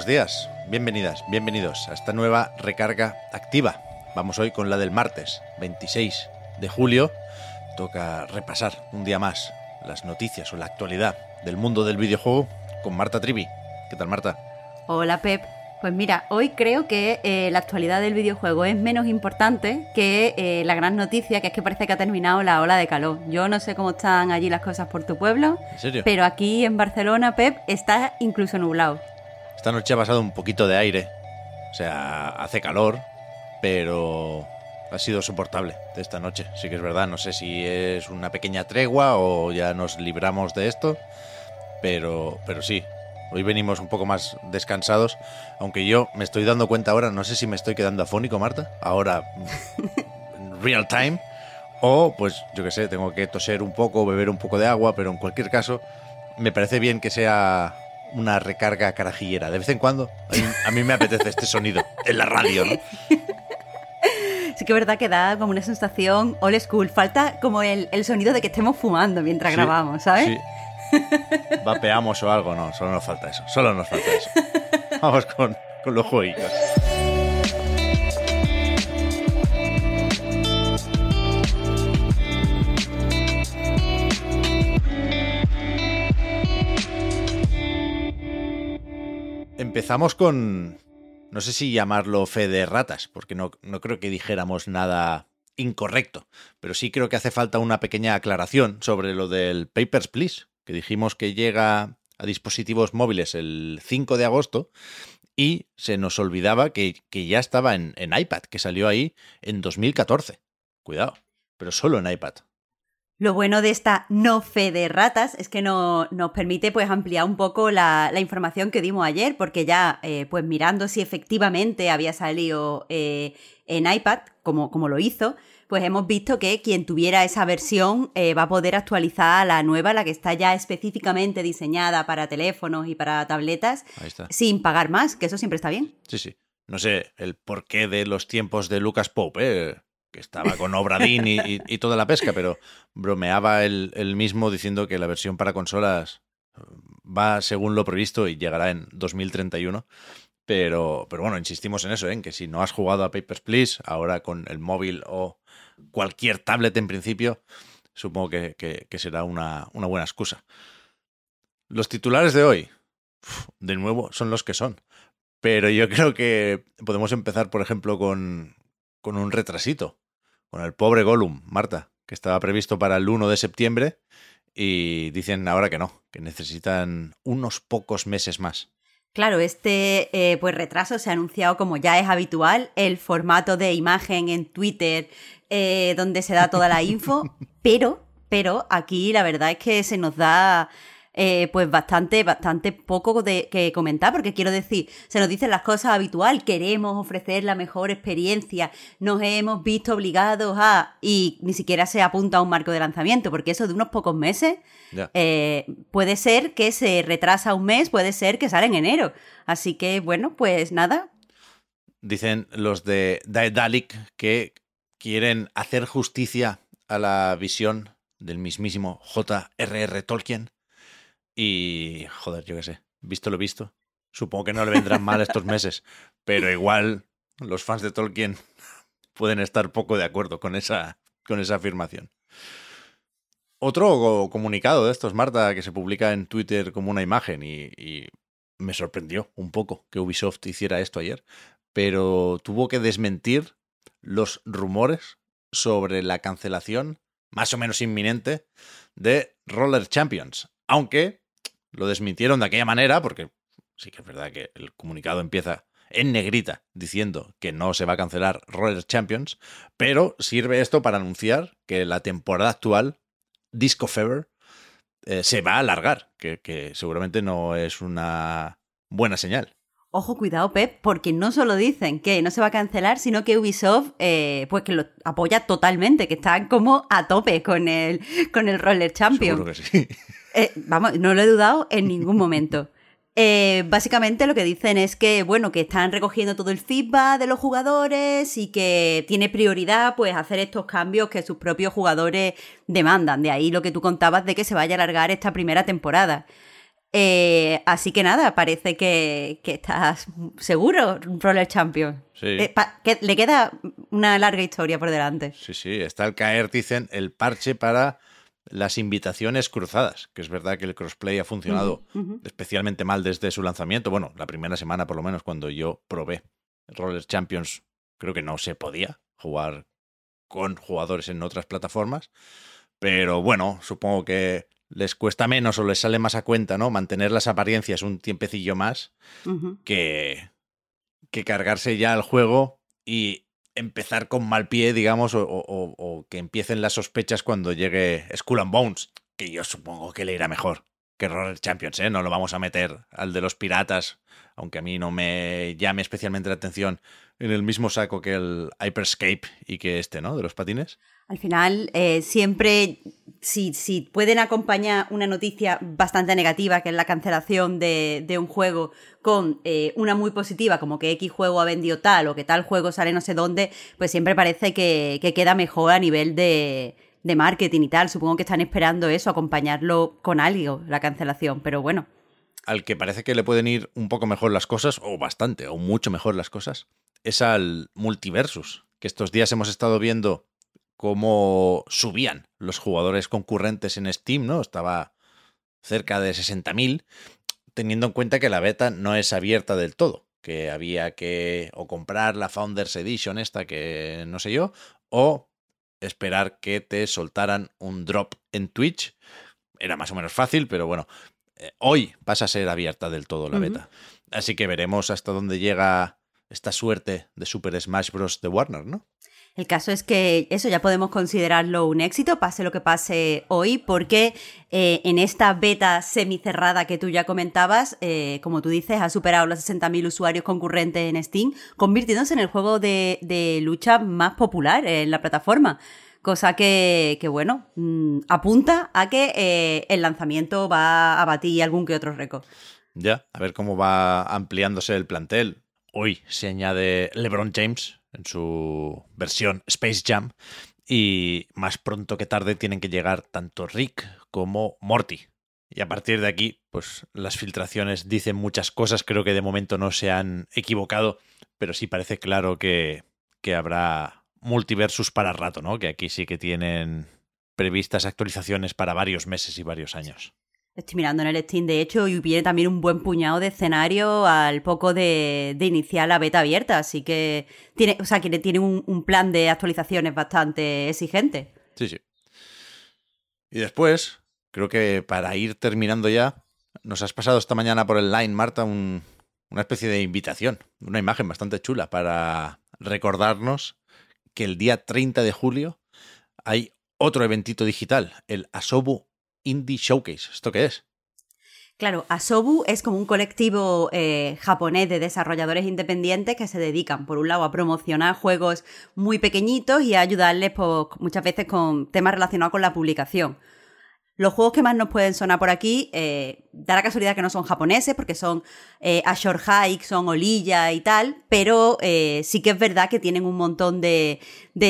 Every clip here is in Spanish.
Buenos días, bienvenidas, bienvenidos a esta nueva recarga activa. Vamos hoy con la del martes, 26 de julio. Toca repasar un día más las noticias o la actualidad del mundo del videojuego con Marta Trivi. ¿Qué tal, Marta? Hola, Pep. Pues mira, hoy creo que eh, la actualidad del videojuego es menos importante que eh, la gran noticia, que es que parece que ha terminado la ola de calor. Yo no sé cómo están allí las cosas por tu pueblo, ¿En serio? pero aquí en Barcelona, Pep, está incluso nublado. Esta noche ha pasado un poquito de aire, o sea, hace calor, pero ha sido soportable esta noche. Sí que es verdad, no sé si es una pequeña tregua o ya nos libramos de esto, pero, pero sí. Hoy venimos un poco más descansados, aunque yo me estoy dando cuenta ahora, no sé si me estoy quedando afónico, Marta, ahora en real time, o pues yo qué sé, tengo que toser un poco, beber un poco de agua, pero en cualquier caso, me parece bien que sea una recarga carajillera. De vez en cuando, a mí, a mí me apetece este sonido en la radio, ¿no? Sí que es verdad que da como una sensación old school. Falta como el, el sonido de que estemos fumando mientras Sí, grabamos, ¿sabes? Sí. Vapeamos o algo, no, solo nos falta eso, solo nos falta eso. Vamos con, con los jueguitos. Empezamos con, no sé si llamarlo fe de ratas, porque no, no creo que dijéramos nada incorrecto, pero sí creo que hace falta una pequeña aclaración sobre lo del Papers, Please, que dijimos que llega a dispositivos móviles el 5 de agosto y se nos olvidaba que, que ya estaba en, en iPad, que salió ahí en 2014. Cuidado, pero solo en iPad. Lo bueno de esta no fe de ratas es que no, nos permite pues ampliar un poco la, la información que dimos ayer, porque ya eh, pues mirando si efectivamente había salido eh, en iPad, como, como lo hizo, pues hemos visto que quien tuviera esa versión eh, va a poder actualizar a la nueva, la que está ya específicamente diseñada para teléfonos y para tabletas, sin pagar más, que eso siempre está bien. Sí, sí. No sé el porqué de los tiempos de Lucas Pope, ¿eh? Que estaba con Obradín y, y- toda la pesca, pero bromeaba él, él mismo diciendo que la versión para consolas eh, va según lo previsto y llegará en 2031. Pero, pero bueno, insistimos en eso, ¿eh? en que si no has jugado a Papers, Please, ahora con el móvil o cualquier tablet en principio, supongo que, que- que será una, una buena excusa. Los titulares de hoy, de nuevo, son los que son. Pero yo creo que podemos empezar, por ejemplo, con, con un retrasito. Con el pobre Gollum, Marta, que estaba previsto para el 1 de septiembre y dicen ahora que no, que necesitan unos pocos meses más. Claro, este eh, pues retraso se ha anunciado como ya es habitual, el formato de imagen en Twitter eh, donde se da toda la info, pero, pero aquí la verdad es que se nos da eh, pues bastante, bastante poco de que comentar, porque quiero decir, se nos dicen las cosas habitual, queremos ofrecer la mejor experiencia, nos hemos visto obligados a, y ni siquiera se apunta a un marco de lanzamiento, porque eso de unos pocos meses eh, puede ser que se retrasa un mes, puede ser que sale en enero. Así que, bueno, pues nada. Dicen los de Daedalic que quieren hacer justicia a la visión del mismísimo J.R.R. Tolkien. Y, joder, yo qué sé, visto lo visto, supongo que no le vendrán mal estos meses, pero igual los fans de Tolkien pueden estar poco de acuerdo con esa, con esa afirmación. Otro comunicado de estos, Marta, que se publica en Twitter como una imagen y, y me sorprendió un poco que Ubisoft hiciera esto ayer, pero tuvo que desmentir los rumores sobre la cancelación más o menos inminente de Roller Champions, aunque lo desmintieron de aquella manera, porque sí que es verdad que el comunicado empieza en negrita diciendo que no se va a cancelar Roller Champions, pero sirve esto para anunciar que la temporada actual, Disco Fever, eh, se va a alargar, que, seguramente no es una buena señal. Ojo, cuidado, Pep, porque no solo dicen que no se va a cancelar, sino que Ubisoft, eh, pues que lo apoya totalmente, que están como a tope con el, con el Roller Champion. Seguro que sí. Eh, vamos, no lo he dudado en ningún momento. Eh, básicamente lo que dicen es que, bueno, que están recogiendo todo el feedback de los jugadores y que tiene prioridad, pues, hacer estos cambios que sus propios jugadores demandan. De ahí lo que tú contabas de que se vaya a alargar esta primera temporada. Eh, así que nada, parece que, estás seguro, Roller Champion. Sí. Eh, que le queda una larga historia por delante. Sí, sí, está el caer, dicen, el parche para las invitaciones cruzadas, que es verdad que el crossplay ha funcionado especialmente mal desde su lanzamiento. Bueno, la primera semana por lo menos cuando yo probé Roller Champions, creo que no se podía jugar con jugadores en otras plataformas. Pero bueno, supongo que les cuesta menos o les sale más a cuenta, ¿no? Mantener las apariencias un tiempecillo más que, que cargarse ya el juego y empezar con mal pie, digamos, o, que empiecen las sospechas cuando llegue Skull and Bones, que yo supongo que le irá mejor que Roller Champions, ¿eh? No lo vamos a meter al de los piratas, aunque a mí no me llame especialmente la atención en el mismo saco que el Hyperscape y que este, ¿no? De los patines. Al final, eh, siempre, si, si, pueden acompañar una noticia bastante negativa, que es la cancelación de, de un juego, con eh, una muy positiva, como que X juego ha vendido tal o que tal juego sale no sé dónde, pues siempre parece que, que queda mejor a nivel de, de marketing y tal. Supongo que están esperando eso, acompañarlo con algo, la cancelación, pero bueno. Al que parece que le pueden ir un poco mejor las cosas, o bastante, o mucho mejor las cosas, es al multiversus, que estos días hemos estado viendo cómo subían los jugadores concurrentes en Steam, ¿no? Estaba cerca de 60.000, teniendo en cuenta que la beta no es abierta del todo, que había que o comprar la Founders Edition esta que no sé yo, o esperar que te soltaran un drop en Twitch. Era más o menos fácil, pero bueno, eh, hoy pasa a ser abierta del todo la beta. Así que veremos hasta dónde llega esta suerte de Super Smash Bros. de Warner, ¿no? El caso es que eso ya podemos considerarlo un éxito, pase lo que pase hoy, porque eh, en esta beta semicerrada que tú ya comentabas, eh, como tú dices, ha superado los 60.000 usuarios concurrentes en Steam, convirtiéndose en el juego de, lucha más popular en la plataforma. Cosa que, bueno, mm, apunta a que eh, el lanzamiento va a batir algún que otro récord. Ya, a ver cómo va ampliándose el plantel. Hoy se añade LeBron James, en su versión Space Jam. Y más pronto que tarde tienen que llegar tanto Rick como Morty. Y a partir de aquí, pues las filtraciones dicen muchas cosas. Creo que de momento no se han equivocado, pero sí parece claro que, que habrá multiversus para rato, ¿no? Que aquí sí que tienen previstas actualizaciones para varios meses y varios años. Estoy mirando en el Steam, de hecho, y viene también un buen puñado de escenario al poco de, iniciar la beta abierta, así que tiene, o sea, que tiene un, un, plan de actualizaciones bastante exigente. Sí, sí. Y después, creo que para ir terminando ya, nos has pasado esta mañana por el line, Marta, un, una especie de invitación, una imagen bastante chula para recordarnos que el día 30 de julio hay otro eventito digital, el Asobu Indie Showcase. ¿Esto qué es? Claro, Asobu es como un colectivo eh, japonés de desarrolladores independientes que se dedican, por un lado, a promocionar juegos muy pequeñitos y a ayudarles pues, muchas veces con temas relacionados con la publicación. Los juegos que más nos pueden sonar por aquí, eh, da la casualidad que no son japoneses, porque son eh, Ashore Hike, son Olilla y tal, pero eh, sí que es verdad que tienen un montón de,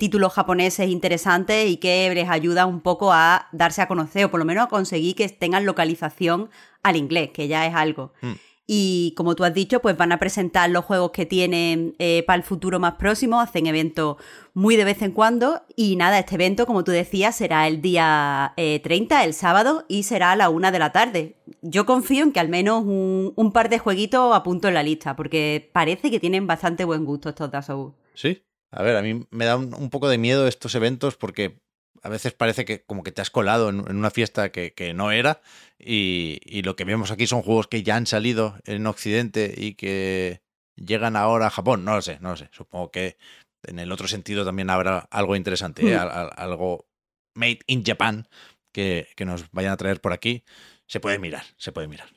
títulos japoneses interesantes y que les ayuda un poco a darse a conocer, o por lo menos a conseguir que tengan localización al inglés, que ya es algo. Hmm. Y como tú has dicho, pues van a presentar los juegos que tienen eh, para el futuro más próximo, hacen eventos muy de vez en cuando. Y nada, este evento, como tú decías, será el día 30, eh, el sábado, y será a la una de la tarde. Yo confío en que al menos un, par de jueguitos apunto en la lista, porque parece que tienen bastante buen gusto estos Dasou. Sí, a ver, a mí me da un, poco de miedo estos eventos porque a veces parece que como que te has colado en, una fiesta que, no era y, lo que vemos aquí son juegos que ya han salido en Occidente y que llegan ahora a Japón. No lo sé, no lo sé. Supongo que en el otro sentido también habrá algo interesante, ¿eh? mm. algo made in Japan que, que nos vayan a traer por aquí, se puede mirar, se puede mirar.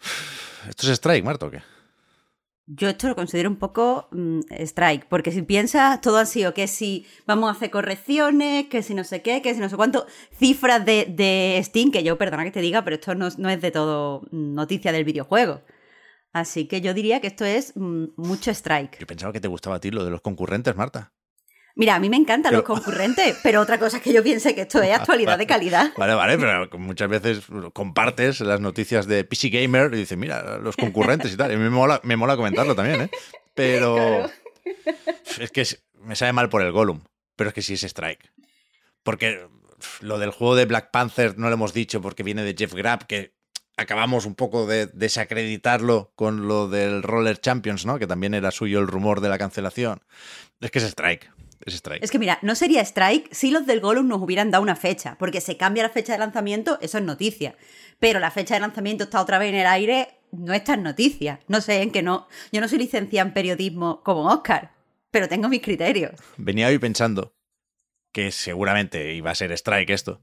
¿Esto es strike, Marto, o qué? Yo esto lo considero un poco mm, strike, porque si piensas, todo ha sido que si vamos a hacer correcciones, que si no sé qué, que si no sé cuánto, cifras de, de Steam, que yo, perdona que te diga, pero esto no, no es de todo mm, noticia del videojuego. Así que yo diría que esto es mm, mucho strike. Yo pensaba que te gustaba a ti lo de los concurrentes, Marta. Mira, a mí me encantan Pero- los concurrentes, pero otra cosa es que yo piense que esto es actualidad de calidad. Vale, vale, pero muchas veces compartes las noticias de PC Gamer y dices, mira, los concurrentes y tal. Y me mola, me mola comentarlo también, ¿eh? Pero Claro. es que me sabe mal por el Gollum, pero es que sí es Strike. Porque lo del juego de Black Panther no lo hemos dicho porque viene de Jeff Grapp, que acabamos un poco de desacreditarlo con lo del Roller Champions, ¿no? Que también era suyo el rumor de la cancelación. Es que es Strike. Es Strike. Es que mira, no sería strike si los del Gollum nos hubieran dado una fecha, porque se cambia la fecha de lanzamiento, eso es noticia. Pero la fecha de lanzamiento está otra vez en el aire, no es tan noticia. No sé, en que no. Yo no soy licenciada en periodismo como Oscar, pero tengo mis criterios. Venía hoy pensando que seguramente iba a ser Strike esto.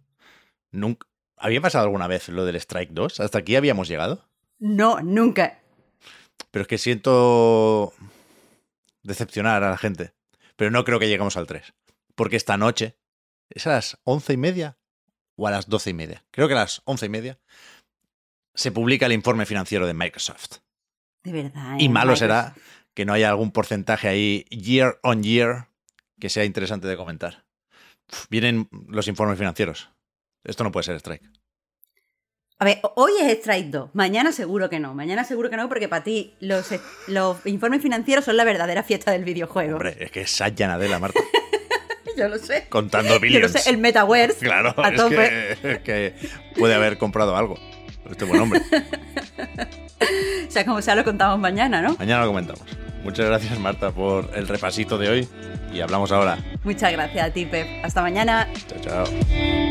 Nunca... ¿Había pasado alguna vez lo del Strike 2? ¿Hasta aquí habíamos llegado? No, nunca. Pero es que siento decepcionar a la gente. Pero no creo que lleguemos al 3. Porque esta noche, ¿es a las once y media o a las doce y media? Creo que a las once y media se publica el informe financiero de Microsoft. De verdad. Y ¿eh? malo Microsoft. será que no haya algún porcentaje ahí year on year que sea interesante de comentar. Vienen los informes financieros. Esto no puede ser Strike. A ver, hoy es Strike 2, mañana seguro que no. Mañana seguro que no, porque para ti los, los informes financieros son la verdadera fiesta del videojuego. Hombre, es que es Satya Nadella, Marta, Yo lo sé. contando Yo lo billions. sé, el Metaverse. Claro, a es tope. que, es que puede haber comprado algo. Este buen hombre. O sea, como sea, lo contamos mañana, ¿no? Mañana lo comentamos. Muchas gracias, Marta, por el repasito de hoy. Y hablamos ahora. Muchas gracias a ti, Pep. Hasta mañana. Chao, chao.